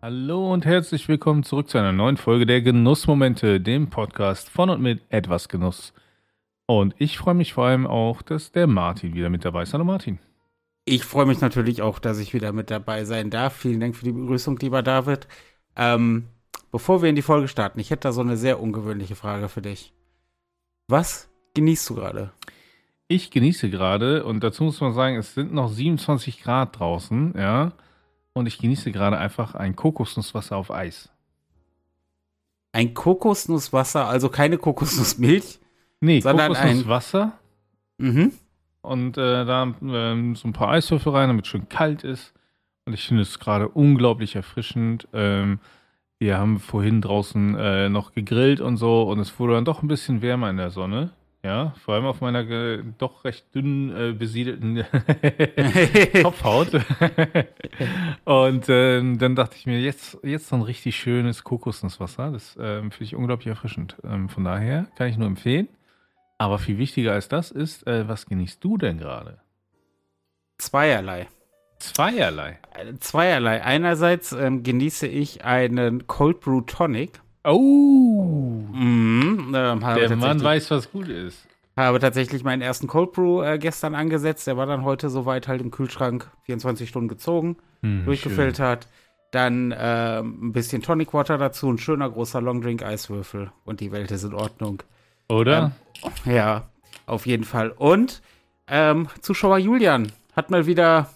Hallo und herzlich willkommen zurück zu einer neuen Folge der Genussmomente, dem Podcast von und mit etwas Genuss. Und ich freue mich vor allem auch, dass der Martin wieder mit dabei ist. Hallo Martin. Ich freue mich natürlich auch, dass ich wieder mit dabei sein darf. Vielen Dank für die Begrüßung, lieber David. Ähm, bevor wir in die Folge starten, ich hätte da so eine sehr ungewöhnliche Frage für dich. Was genießt du gerade? Ich genieße gerade, und dazu muss man sagen, es sind noch 27 Grad draußen, ja. Und ich genieße gerade einfach ein Kokosnusswasser auf Eis. Ein Kokosnusswasser, also keine Kokosnussmilch? Nee, sondern Kokosnusswasser. Mhm. Und äh, da äh, so ein paar Eiswürfel rein, damit es schön kalt ist. Und ich finde es gerade unglaublich erfrischend. Ähm, wir haben vorhin draußen äh, noch gegrillt und so und es wurde dann doch ein bisschen wärmer in der Sonne. Ja, vor allem auf meiner äh, doch recht dünn äh, besiedelten Kopfhaut. und äh, dann dachte ich mir, jetzt, jetzt so ein richtig schönes Kokosnusswasser. Das ähm, finde ich unglaublich erfrischend. Ähm, von daher kann ich nur empfehlen. Aber viel wichtiger als das ist, äh, was genießt du denn gerade? Zweierlei. Zweierlei? Äh, zweierlei. Einerseits ähm, genieße ich einen Cold Brew Tonic. Oh. Mhm, äh, Der Mann weiß, was gut ist. Habe tatsächlich meinen ersten Cold Brew äh, gestern angesetzt. Der war dann heute soweit halt im Kühlschrank 24 Stunden gezogen, hm, durchgefiltert. Dann äh, ein bisschen Tonic Water dazu, ein schöner großer Longdrink Eiswürfel und die Welt ist in Ordnung. Oder? Ähm, ja, auf jeden Fall. Und ähm, Zuschauer Julian hat mal wieder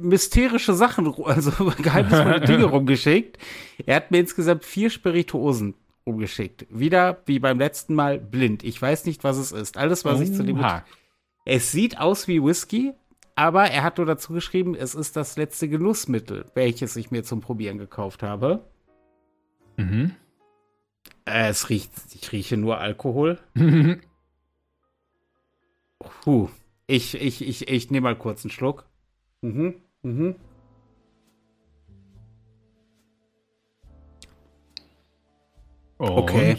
mysterische Sachen, also geheimnisvolle Dinge rumgeschickt. Er hat mir insgesamt vier Spirituosen rumgeschickt. Wieder, wie beim letzten Mal, blind. Ich weiß nicht, was es ist. Alles, was Oha. ich zu dem... Es sieht aus wie Whisky, aber er hat nur dazu geschrieben, es ist das letzte Genussmittel, welches ich mir zum Probieren gekauft habe. Mhm. Äh, es riecht, ich rieche nur Alkohol. Puh. Ich, ich, ich, ich nehme mal kurz einen Schluck. Mhm. Mhm. Und? Okay.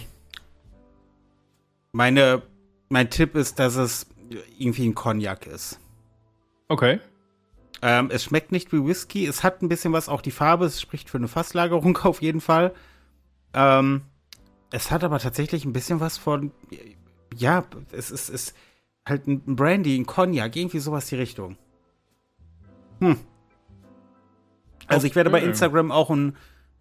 Meine, mein Tipp ist, dass es irgendwie ein Cognac ist. Okay. Ähm, es schmeckt nicht wie Whisky. Es hat ein bisschen was, auch die Farbe. Es spricht für eine Fasslagerung auf jeden Fall. Ähm, es hat aber tatsächlich ein bisschen was von, ja, es ist, ist halt ein Brandy, ein Cognac, irgendwie sowas die Richtung. Hm. Also okay. ich werde bei Instagram auch ein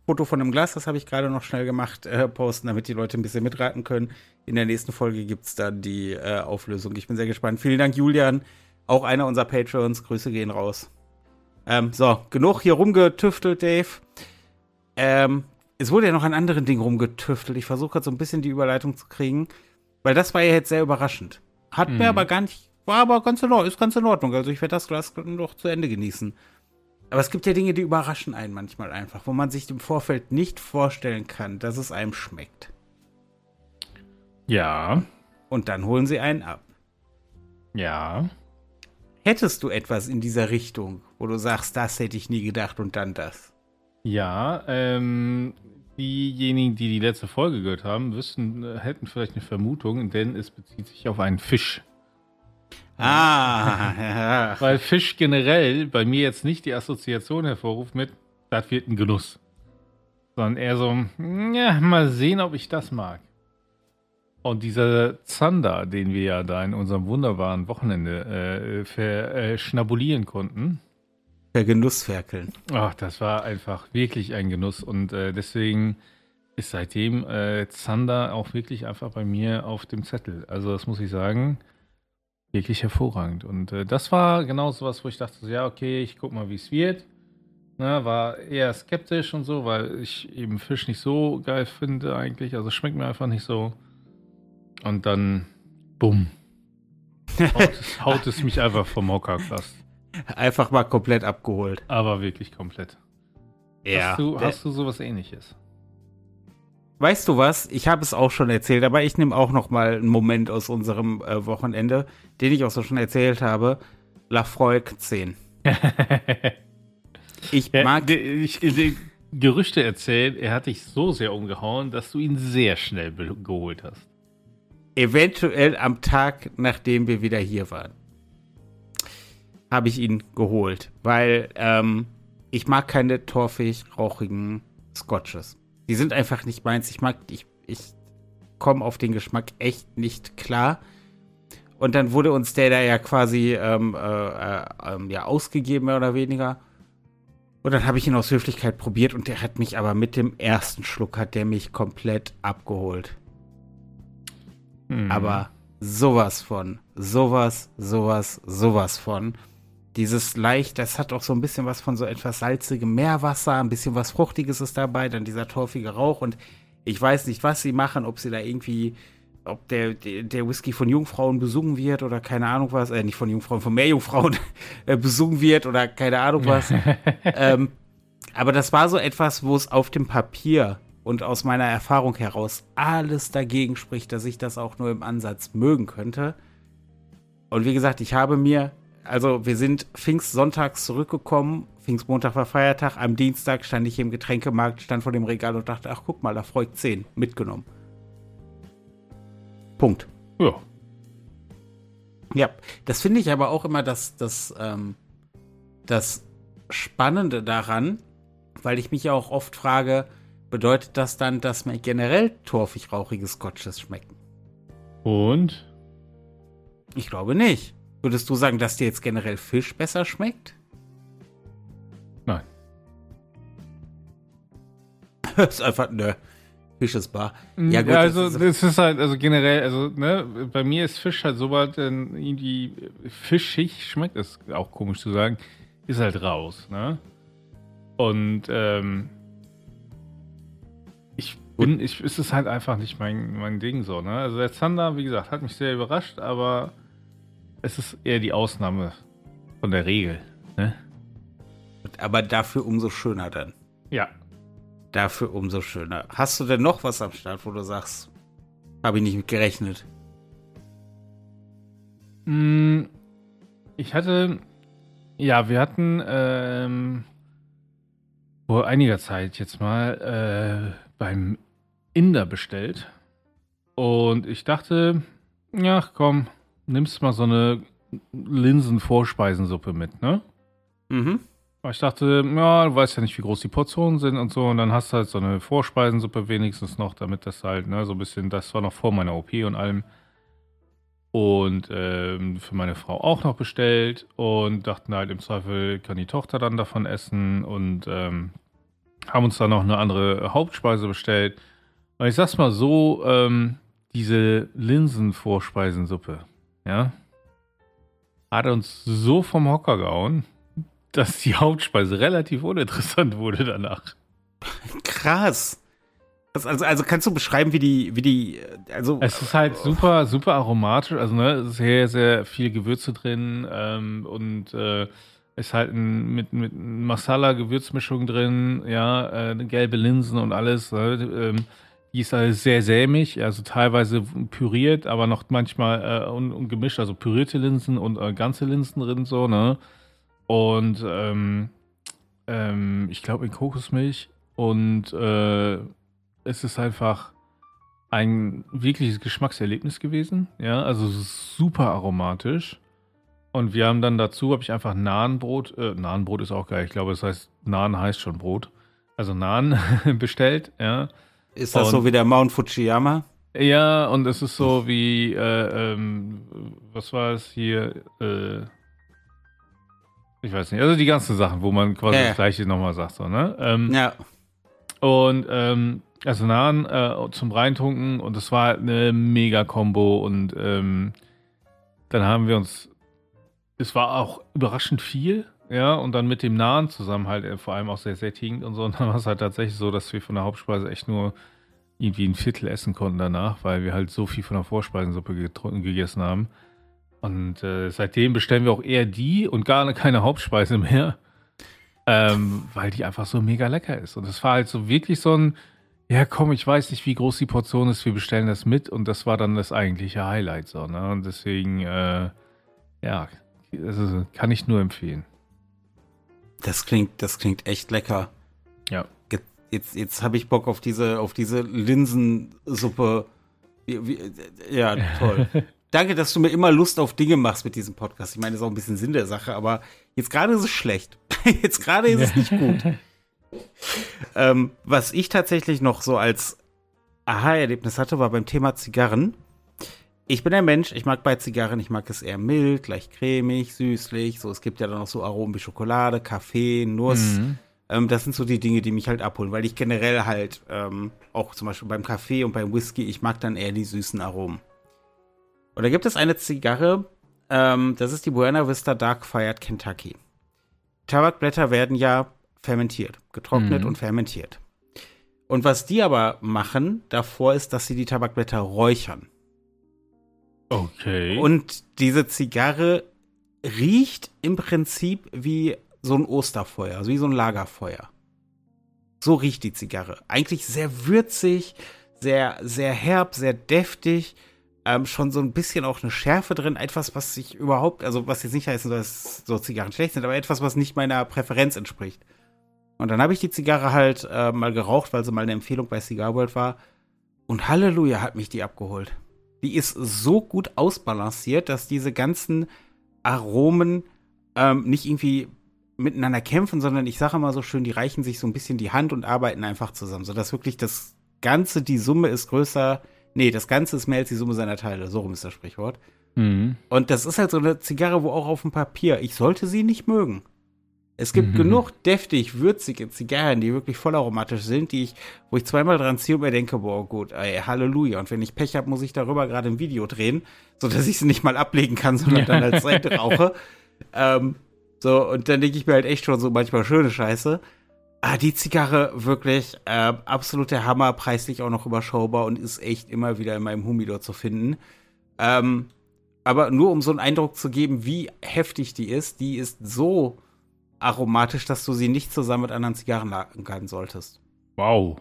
Foto von einem Glas, das habe ich gerade noch schnell gemacht, äh, posten, damit die Leute ein bisschen mitraten können. In der nächsten Folge gibt es dann die äh, Auflösung. Ich bin sehr gespannt. Vielen Dank, Julian. Auch einer unserer Patrons. Grüße gehen raus. Ähm, so, genug hier rumgetüftelt, Dave. Ähm, es wurde ja noch an anderen Dingen rumgetüftelt. Ich versuche gerade so ein bisschen die Überleitung zu kriegen, weil das war ja jetzt sehr überraschend. Hat mhm. mir aber gar nicht war aber ganz in Ordnung, ist ganz in Ordnung. Also ich werde das Glas noch zu Ende genießen. Aber es gibt ja Dinge, die überraschen einen manchmal einfach, wo man sich im Vorfeld nicht vorstellen kann, dass es einem schmeckt. Ja. Und dann holen sie einen ab. Ja. Hättest du etwas in dieser Richtung, wo du sagst, das hätte ich nie gedacht und dann das? Ja, ähm, diejenigen, die die letzte Folge gehört haben, wüssten, äh, hätten vielleicht eine Vermutung, denn es bezieht sich auf einen Fisch. Ah, ja. Weil Fisch generell bei mir jetzt nicht die Assoziation hervorruft mit, das wird ein Genuss. Sondern eher so, ja, mal sehen, ob ich das mag. Und dieser Zander, den wir ja da in unserem wunderbaren Wochenende äh, verschnabulieren äh, konnten. Vergenussferkeln. Ach, das war einfach wirklich ein Genuss. Und äh, deswegen ist seitdem äh, Zander auch wirklich einfach bei mir auf dem Zettel. Also das muss ich sagen wirklich hervorragend. Und äh, das war genau so was, wo ich dachte, so, ja, okay, ich guck mal, wie es wird. Na, war eher skeptisch und so, weil ich eben Fisch nicht so geil finde eigentlich. Also schmeckt mir einfach nicht so. Und dann, bumm. Haut, es, haut es mich einfach vom Hocker fast. Einfach mal komplett abgeholt. Aber wirklich komplett. Ja. Hast du, hast du sowas ähnliches? Weißt du was? Ich habe es auch schon erzählt, aber ich nehme auch noch mal einen Moment aus unserem äh, Wochenende, den ich auch so schon erzählt habe. La Freud 10. ich mag. Ja, ich, ich, Gerüchte erzählt, er hat dich so sehr umgehauen, dass du ihn sehr schnell geholt hast. Eventuell am Tag, nachdem wir wieder hier waren, habe ich ihn geholt, weil ähm, ich mag keine torfig rauchigen Scotches. Die sind einfach nicht meins. Ich mag, ich, ich komme auf den Geschmack echt nicht klar. Und dann wurde uns der da ja quasi ähm, äh, äh, ähm, ja, ausgegeben, mehr oder weniger. Und dann habe ich ihn aus Höflichkeit probiert und der hat mich aber mit dem ersten Schluck hat der mich komplett abgeholt. Mhm. Aber sowas von, sowas, sowas, sowas von. Dieses leicht, das hat auch so ein bisschen was von so etwas salzigem Meerwasser, ein bisschen was Fruchtiges ist dabei, dann dieser torfige Rauch und ich weiß nicht, was sie machen, ob sie da irgendwie, ob der, der, Whisky von Jungfrauen besungen wird oder keine Ahnung was, äh, nicht von Jungfrauen, von Meerjungfrauen äh, besungen wird oder keine Ahnung was. ähm, aber das war so etwas, wo es auf dem Papier und aus meiner Erfahrung heraus alles dagegen spricht, dass ich das auch nur im Ansatz mögen könnte. Und wie gesagt, ich habe mir, also wir sind Pfingstsonntags zurückgekommen, Pfingstmontag war Feiertag, am Dienstag stand ich im Getränkemarkt, stand vor dem Regal und dachte, ach guck mal, da freut 10, mitgenommen. Punkt. Ja. Ja, das finde ich aber auch immer das, das, ähm, das Spannende daran, weil ich mich ja auch oft frage, bedeutet das dann, dass mir generell torfig-rauchige Scotches schmecken? Und? Ich glaube nicht. Würdest du sagen, dass dir jetzt generell Fisch besser schmeckt? Nein. das ist einfach, ne. Fisch ist bar. Mm, ja, gut. Ja, also, das ist, halt, also generell, also, ne, bei mir ist Fisch halt so weit, irgendwie fischig schmeckt, ist auch komisch zu sagen, ist halt raus, ne? Und, ähm, bin, ich, ist es halt einfach nicht mein, mein Ding so, ne? Also der Zander, wie gesagt, hat mich sehr überrascht, aber es ist eher die Ausnahme von der Regel, ne? Aber dafür umso schöner dann. Ja. Dafür umso schöner. Hast du denn noch was am Start, wo du sagst, habe ich nicht mit gerechnet? Mm, ich hatte, ja, wir hatten ähm, vor einiger Zeit jetzt mal äh, beim Inder bestellt. Und ich dachte, ja, komm, nimmst mal so eine Linsen-Vorspeisensuppe mit, ne? Mhm. Ich dachte, ja, du weißt ja nicht, wie groß die Portionen sind und so. Und dann hast du halt so eine Vorspeisensuppe wenigstens noch, damit das halt, ne, so ein bisschen, das war noch vor meiner OP und allem. Und ähm, für meine Frau auch noch bestellt und dachten halt, im Zweifel kann die Tochter dann davon essen und ähm, haben uns dann noch eine andere Hauptspeise bestellt. Und ich sag's mal so, ähm, diese Linsenvorspeisensuppe, ja, hat uns so vom Hocker gehauen, dass die Hauptspeise relativ uninteressant wurde danach. Krass. Also, also kannst du beschreiben, wie die, wie die, also. Es ist halt super, super aromatisch, also ne, es ist sehr, sehr viel Gewürze drin ähm, und äh, ist halt ein, mit, mit Masala-Gewürzmischung drin, ja, äh, gelbe Linsen und alles. Ne, ähm, die ist also sehr sämig, also teilweise püriert, aber noch manchmal äh, und, und, gemischt, also pürierte Linsen und äh, ganze Linsen drin, so, ne? Und ähm, ähm, ich glaube in Kokosmilch. Und äh, es ist einfach ein wirkliches Geschmackserlebnis gewesen. Ja, also super aromatisch. Und wir haben dann dazu, habe ich einfach Nahenbrot, äh, Nahenbrot ist auch geil, ich glaube, das heißt, Nahen heißt schon Brot. Also Nahen bestellt, ja. Ist das und, so wie der Mount Fujiyama? Ja, und es ist so wie, äh, ähm, was war es hier? Äh, ich weiß nicht, also die ganzen Sachen, wo man quasi ja. das Gleiche nochmal sagt, so, ne? Ähm, ja. Und, ähm, also Nahen äh, zum Reintunken und es war eine mega Combo und ähm, dann haben wir uns, es war auch überraschend viel, ja, und dann mit dem Nahen zusammen halt äh, vor allem auch sehr sättigend und so. Und dann war es halt tatsächlich so, dass wir von der Hauptspeise echt nur irgendwie ein Viertel essen konnten danach, weil wir halt so viel von der Vorspeisensuppe gegessen haben. Und äh, seitdem bestellen wir auch eher die und gar keine Hauptspeise mehr, ähm, weil die einfach so mega lecker ist. Und es war halt so wirklich so ein, ja komm, ich weiß nicht, wie groß die Portion ist, wir bestellen das mit. Und das war dann das eigentliche Highlight so. Ne? Und deswegen, äh, ja, also kann ich nur empfehlen. Das klingt, das klingt echt lecker. Ja. Jetzt, jetzt habe ich Bock auf diese, auf diese Linsensuppe. Ja, toll. Danke, dass du mir immer Lust auf Dinge machst mit diesem Podcast. Ich meine, das ist auch ein bisschen Sinn der Sache, aber jetzt gerade ist es schlecht. Jetzt gerade ist es nicht gut. ähm, was ich tatsächlich noch so als Aha-Erlebnis hatte, war beim Thema Zigarren. Ich bin ein Mensch, ich mag bei Zigarren, ich mag es eher mild, leicht cremig, süßlich. So, es gibt ja dann noch so Aromen wie Schokolade, Kaffee, Nuss. Mhm. Ähm, das sind so die Dinge, die mich halt abholen, weil ich generell halt ähm, auch zum Beispiel beim Kaffee und beim Whisky, ich mag dann eher die süßen Aromen. Und da gibt es eine Zigarre, ähm, das ist die Buena Vista Dark Fired Kentucky. Tabakblätter werden ja fermentiert, getrocknet mhm. und fermentiert. Und was die aber machen davor ist, dass sie die Tabakblätter räuchern. Okay. Und diese Zigarre riecht im Prinzip wie so ein Osterfeuer, also wie so ein Lagerfeuer. So riecht die Zigarre. Eigentlich sehr würzig, sehr, sehr herb, sehr deftig. Ähm, schon so ein bisschen auch eine Schärfe drin. Etwas, was sich überhaupt, also was jetzt nicht soll, dass so Zigarren schlecht sind, aber etwas, was nicht meiner Präferenz entspricht. Und dann habe ich die Zigarre halt äh, mal geraucht, weil sie mal eine Empfehlung bei Cigar World war. Und Halleluja hat mich die abgeholt. Die ist so gut ausbalanciert, dass diese ganzen Aromen ähm, nicht irgendwie miteinander kämpfen, sondern ich sage immer so schön, die reichen sich so ein bisschen die Hand und arbeiten einfach zusammen, sodass wirklich das Ganze, die Summe ist größer, nee, das Ganze ist mehr als die Summe seiner Teile, so rum ist das Sprichwort. Mhm. Und das ist halt so eine Zigarre, wo auch auf dem Papier, ich sollte sie nicht mögen. Es gibt mhm. genug deftig, würzige Zigarren, die wirklich vollaromatisch sind, die ich, wo ich zweimal dran ziehe und mir denke, boah, gut, ey, Halleluja. Und wenn ich Pech habe, muss ich darüber gerade ein Video drehen, sodass ich sie nicht mal ablegen kann, sondern dann als Seite rauche. ähm, so, und dann denke ich mir halt echt schon so manchmal schöne Scheiße. Ah, die Zigarre wirklich äh, absolut der Hammer, preislich auch noch überschaubar und ist echt immer wieder in meinem Humidor zu finden. Ähm, aber nur um so einen Eindruck zu geben, wie heftig die ist, die ist so aromatisch, dass du sie nicht zusammen mit anderen Zigarren lagern solltest. Wow.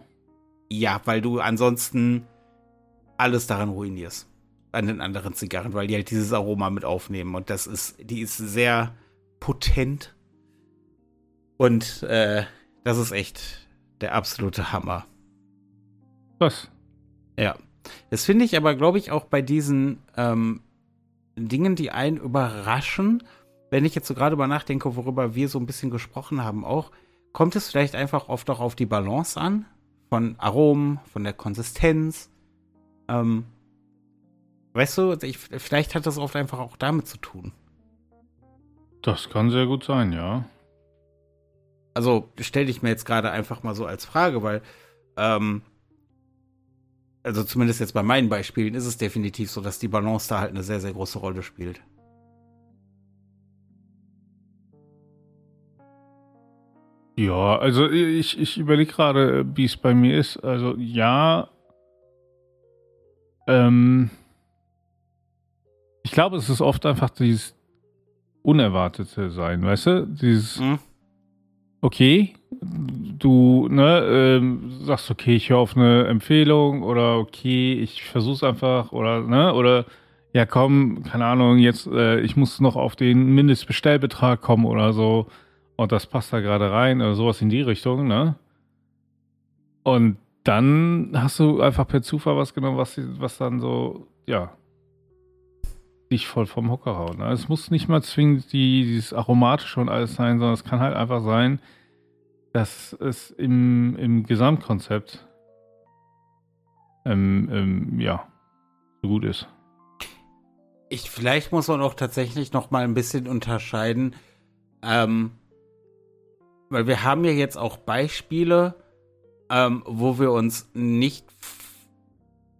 Ja, weil du ansonsten alles daran ruinierst. An den anderen Zigarren, weil die halt dieses Aroma mit aufnehmen. Und das ist, die ist sehr potent. Und äh, das ist echt der absolute Hammer. Was? Ja. Das finde ich aber, glaube ich, auch bei diesen ähm, Dingen, die einen überraschen, wenn ich jetzt so gerade über nachdenke, worüber wir so ein bisschen gesprochen haben, auch, kommt es vielleicht einfach oft auch auf die Balance an, von Aromen, von der Konsistenz. Ähm, weißt du, ich, vielleicht hat das oft einfach auch damit zu tun. Das kann sehr gut sein, ja. Also stelle ich mir jetzt gerade einfach mal so als Frage, weil, ähm, also zumindest jetzt bei meinen Beispielen ist es definitiv so, dass die Balance da halt eine sehr, sehr große Rolle spielt. Ja, also ich, ich überlege gerade, wie es bei mir ist. Also ja, ähm, ich glaube, es ist oft einfach dieses Unerwartete sein, weißt du? Dieses, mhm. okay, du ne, ähm, sagst, okay, ich höre auf eine Empfehlung oder okay, ich versuch's einfach oder ne, oder ja komm, keine Ahnung, jetzt, äh, ich muss noch auf den Mindestbestellbetrag kommen oder so und das passt da gerade rein oder sowas in die Richtung, ne? Und dann hast du einfach per Zufall was genommen, was, was dann so, ja, dich voll vom Hocker haut. Ne? Es muss nicht mal zwingend die, dieses Aromatische und alles sein, sondern es kann halt einfach sein, dass es im, im Gesamtkonzept ähm, ähm, ja, so gut ist. Ich, vielleicht muss man auch tatsächlich noch mal ein bisschen unterscheiden, ähm, weil wir haben ja jetzt auch Beispiele, ähm, wo wir uns nicht,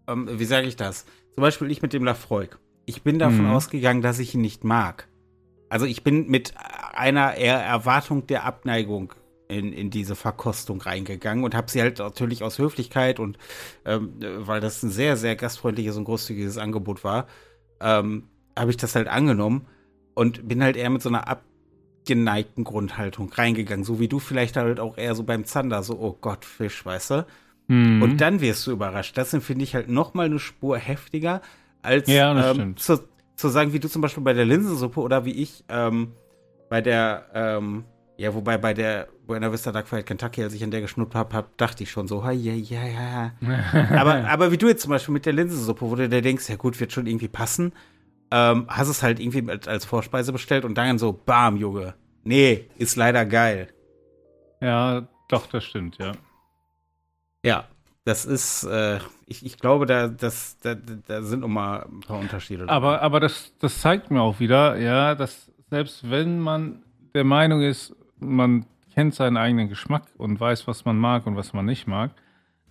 ähm, wie sage ich das? Zum Beispiel ich mit dem Lafroig. Ich bin davon mhm. ausgegangen, dass ich ihn nicht mag. Also ich bin mit einer Erwartung der Abneigung in, in diese Verkostung reingegangen und habe sie halt natürlich aus Höflichkeit und ähm, weil das ein sehr, sehr gastfreundliches und großzügiges Angebot war, ähm, habe ich das halt angenommen und bin halt eher mit so einer abgeneigten Grundhaltung reingegangen, so wie du vielleicht halt auch eher so beim Zander, so, oh Gott, Fisch, weißt du? Mhm. Und dann wirst du überrascht. Das finde ich halt noch mal eine Spur heftiger, als ja, ähm, zu, zu sagen, wie du zum Beispiel bei der Linsensuppe oder wie ich ähm, bei der, ähm, ja, wobei bei der Buena Vista Dark Fried Kentucky, als ich an der geschnuppt habe, hab, dachte ich schon so, ja, ja, ja. aber, aber wie du jetzt zum Beispiel mit der Linsensuppe, wo du dir denkst, ja gut, wird schon irgendwie passen, ähm, hast es halt irgendwie als Vorspeise bestellt und dann so, bam, Junge, nee, ist leider geil. Ja, doch, das stimmt, ja. Ja, das ist, äh, ich, ich glaube, da, das, da, da sind nochmal ein paar Unterschiede. Aber, aber das, das zeigt mir auch wieder, ja, dass selbst wenn man der Meinung ist, man kennt seinen eigenen Geschmack und weiß, was man mag und was man nicht mag,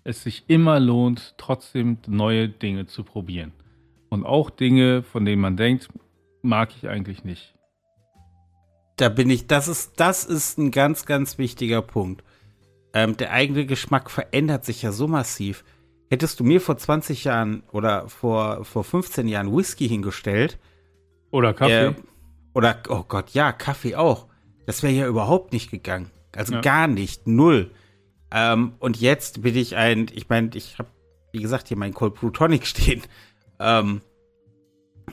es sich immer lohnt, trotzdem neue Dinge zu probieren. Und auch Dinge, von denen man denkt, mag ich eigentlich nicht. Da bin ich, das ist, das ist ein ganz, ganz wichtiger Punkt. Ähm, der eigene Geschmack verändert sich ja so massiv. Hättest du mir vor 20 Jahren oder vor, vor 15 Jahren Whisky hingestellt. Oder Kaffee. Äh, oder, oh Gott, ja, Kaffee auch. Das wäre ja überhaupt nicht gegangen. Also ja. gar nicht, null. Ähm, und jetzt bin ich ein, ich meine, ich habe, wie gesagt, hier mein Cold Brew Tonic stehen. Ähm,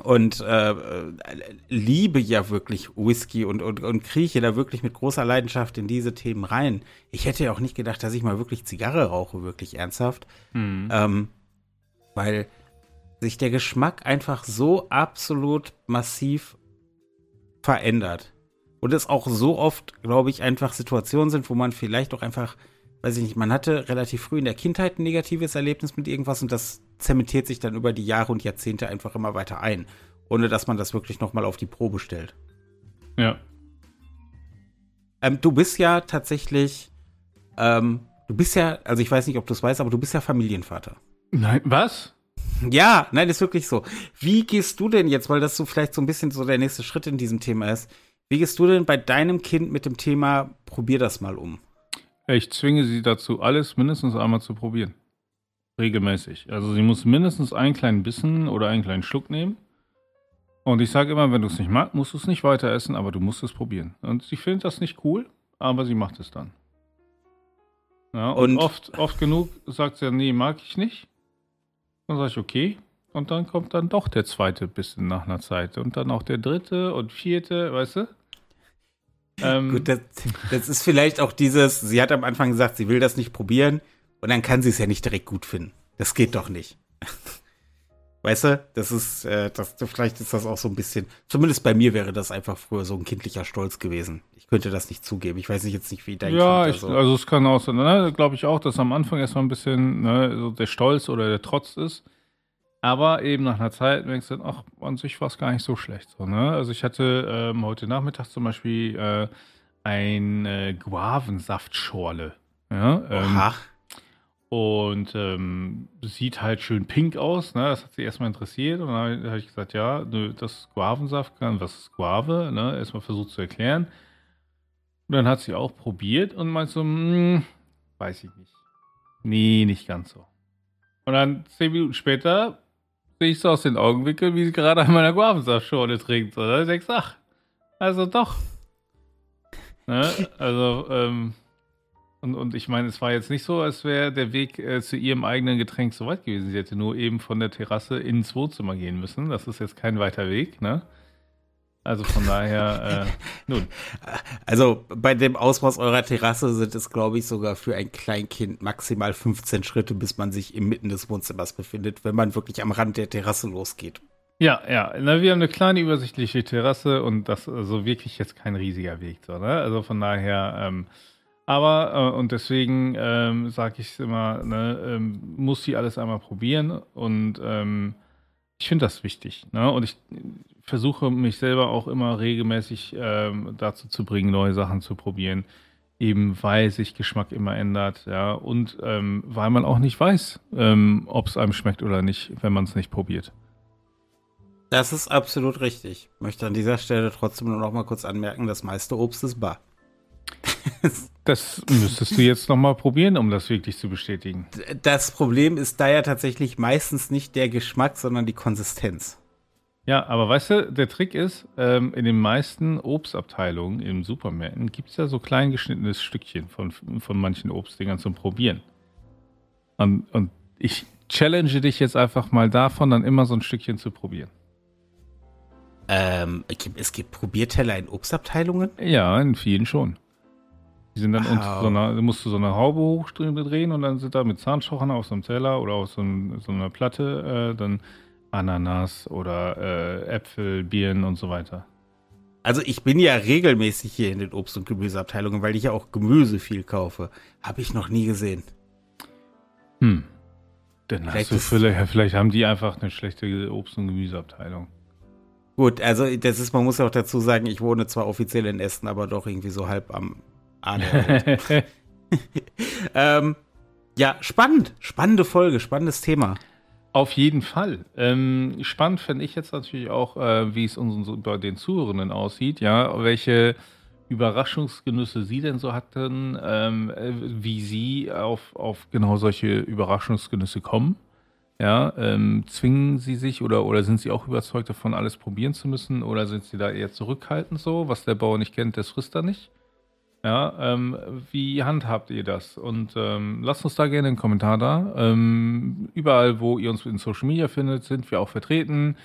und äh, liebe ja wirklich Whisky und, und, und krieche da wirklich mit großer Leidenschaft in diese Themen rein. Ich hätte ja auch nicht gedacht, dass ich mal wirklich Zigarre rauche, wirklich ernsthaft. Mhm. Ähm, weil sich der Geschmack einfach so absolut massiv verändert. Und es auch so oft, glaube ich, einfach Situationen sind, wo man vielleicht auch einfach, weiß ich nicht, man hatte relativ früh in der Kindheit ein negatives Erlebnis mit irgendwas und das zementiert sich dann über die Jahre und Jahrzehnte einfach immer weiter ein, ohne dass man das wirklich nochmal auf die Probe stellt. Ja. Ähm, du bist ja tatsächlich, ähm, du bist ja, also ich weiß nicht, ob du es weißt, aber du bist ja Familienvater. Nein, was? Ja, nein, ist wirklich so. Wie gehst du denn jetzt, weil das so vielleicht so ein bisschen so der nächste Schritt in diesem Thema ist, wie gehst du denn bei deinem Kind mit dem Thema, probier das mal um? Ich zwinge sie dazu, alles mindestens einmal zu probieren. Regelmäßig. Also sie muss mindestens einen kleinen Bissen oder einen kleinen Schluck nehmen. Und ich sage immer, wenn du es nicht magst, musst du es nicht weiter essen, aber du musst es probieren. Und sie findet das nicht cool, aber sie macht es dann. Ja, und, und oft, oft genug sagt sie, nee, mag ich nicht. Dann sage ich, okay. Und dann kommt dann doch der zweite Bissen nach einer Zeit. Und dann auch der dritte und vierte, weißt du? Ähm, Gut, das, das ist vielleicht auch dieses, sie hat am Anfang gesagt, sie will das nicht probieren. Und dann kann sie es ja nicht direkt gut finden. Das geht doch nicht. Weißt du, das ist, äh, das, vielleicht ist das auch so ein bisschen, zumindest bei mir wäre das einfach früher so ein kindlicher Stolz gewesen. Ich könnte das nicht zugeben. Ich weiß nicht jetzt nicht, wie dein ja, kind ich, also. also es kann auch sein, ne, glaube ich auch, dass am Anfang erstmal ein bisschen ne, so der Stolz oder der Trotz ist. Aber eben nach einer Zeit denkst du, ach, an sich war es gar nicht so schlecht. So, ne? Also ich hatte ähm, heute Nachmittag zum Beispiel äh, ein äh, Guavensaftschorle. Ja, ähm, Oha. Und ähm, sieht halt schön pink aus, ne? Das hat sie erstmal interessiert. Und dann habe ich gesagt, ja, das ist Guavensaft, was ist Guave? Ne? Erstmal versucht zu erklären. Und dann hat sie auch probiert und meint so, hm, weiß ich nicht. Nee, nicht ganz so. Und dann zehn Minuten später sehe ich so aus den Augenwinkeln, wie sie gerade an meiner Guavensaftschorle trinkt. Dann denkst du, ach, also doch. Ne? Also, ähm, und, und ich meine, es war jetzt nicht so, als wäre der Weg äh, zu ihrem eigenen Getränk so weit gewesen. Sie hätte nur eben von der Terrasse ins Wohnzimmer gehen müssen. Das ist jetzt kein weiter Weg, ne? Also von daher, äh, nun. Also bei dem Ausmaß eurer Terrasse sind es, glaube ich, sogar für ein Kleinkind maximal 15 Schritte, bis man sich inmitten des Wohnzimmers befindet, wenn man wirklich am Rand der Terrasse losgeht. Ja, ja. Na, wir haben eine kleine übersichtliche Terrasse und das ist also wirklich jetzt kein riesiger Weg. So, ne? Also von daher, ähm, aber, äh, und deswegen ähm, sage ich es immer, ne, ähm, muss sie alles einmal probieren und ähm, ich finde das wichtig. Ne? Und ich versuche mich selber auch immer regelmäßig ähm, dazu zu bringen, neue Sachen zu probieren. Eben weil sich Geschmack immer ändert, ja, und ähm, weil man auch nicht weiß, ähm, ob es einem schmeckt oder nicht, wenn man es nicht probiert. Das ist absolut richtig. Ich möchte an dieser Stelle trotzdem nur noch mal kurz anmerken, das meiste Obst ist bar. Das müsstest du jetzt nochmal probieren, um das wirklich zu bestätigen. Das Problem ist da ja tatsächlich meistens nicht der Geschmack, sondern die Konsistenz. Ja, aber weißt du, der Trick ist, ähm, in den meisten Obstabteilungen im Supermärkten gibt es ja so klein geschnittenes Stückchen von, von manchen Obstdingern zum Probieren. Und, und ich challenge dich jetzt einfach mal davon, dann immer so ein Stückchen zu probieren. Ähm, es gibt Probierteller in Obstabteilungen? Ja, in vielen schon. Die sind dann unter so einer, musst du so eine Haube hochdrehen und dann sind da mit Zahnstochern aus einem Teller oder aus so, so einer Platte äh, dann Ananas oder äh, Äpfel, Birnen und so weiter. Also ich bin ja regelmäßig hier in den Obst- und Gemüseabteilungen, weil ich ja auch Gemüse viel kaufe. Habe ich noch nie gesehen. Hm. Dann vielleicht, hast du vielleicht, vielleicht haben die einfach eine schlechte Obst- und Gemüseabteilung. Gut, also das ist, man muss ja auch dazu sagen, ich wohne zwar offiziell in Essen, aber doch irgendwie so halb am Ahnung. ähm, ja, spannend. Spannende Folge, spannendes Thema. Auf jeden Fall. Ähm, spannend fände ich jetzt natürlich auch, äh, wie es unseren, bei den Zuhörenden aussieht, ja, welche Überraschungsgenüsse Sie denn so hatten, ähm, äh, wie Sie auf, auf genau solche Überraschungsgenüsse kommen. Ja, ähm, zwingen Sie sich oder, oder sind Sie auch überzeugt davon, alles probieren zu müssen oder sind Sie da eher zurückhaltend so? Was der Bauer nicht kennt, das frisst er nicht. Ja, ähm, wie handhabt ihr das? Und ähm, lasst uns da gerne einen Kommentar da. Ähm, überall, wo ihr uns in Social Media findet, sind wir auch vertreten.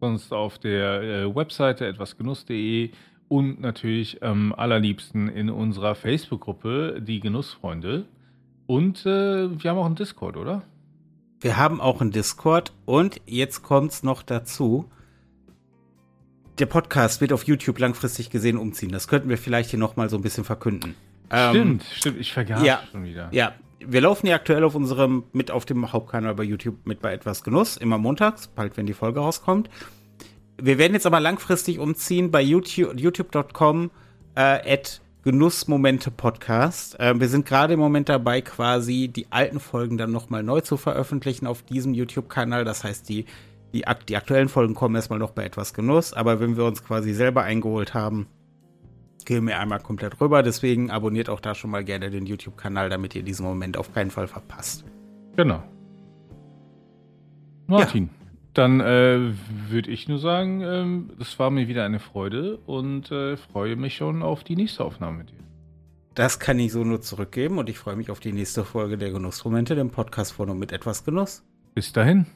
Sonst auf der äh, Webseite etwasgenuss.de und natürlich allerliebsten in unserer Facebook-Gruppe, die Genussfreunde. Und äh, wir haben auch einen Discord, oder? Wir haben auch einen Discord und jetzt kommt es noch dazu der Podcast wird auf YouTube langfristig gesehen umziehen. Das könnten wir vielleicht hier nochmal so ein bisschen verkünden. Stimmt, ähm, stimmt. Ich vergaß ja, schon wieder. Ja, wir laufen ja aktuell auf unserem, mit auf dem Hauptkanal bei YouTube mit bei etwas Genuss, immer montags, bald wenn die Folge rauskommt. Wir werden jetzt aber langfristig umziehen bei YouTube, youtube.com äh, Genussmomente Podcast. Äh, wir sind gerade im Moment dabei, quasi die alten Folgen dann nochmal neu zu veröffentlichen auf diesem YouTube-Kanal. Das heißt, die die, die aktuellen Folgen kommen erstmal noch bei etwas Genuss, aber wenn wir uns quasi selber eingeholt haben, gehen wir einmal komplett rüber. Deswegen abonniert auch da schon mal gerne den YouTube-Kanal, damit ihr diesen Moment auf keinen Fall verpasst. Genau. Martin, ja. dann äh, würde ich nur sagen, ähm, es war mir wieder eine Freude und äh, freue mich schon auf die nächste Aufnahme mit dir. Das kann ich so nur zurückgeben und ich freue mich auf die nächste Folge der Genussmomente, dem Podcast von und mit etwas Genuss. Bis dahin.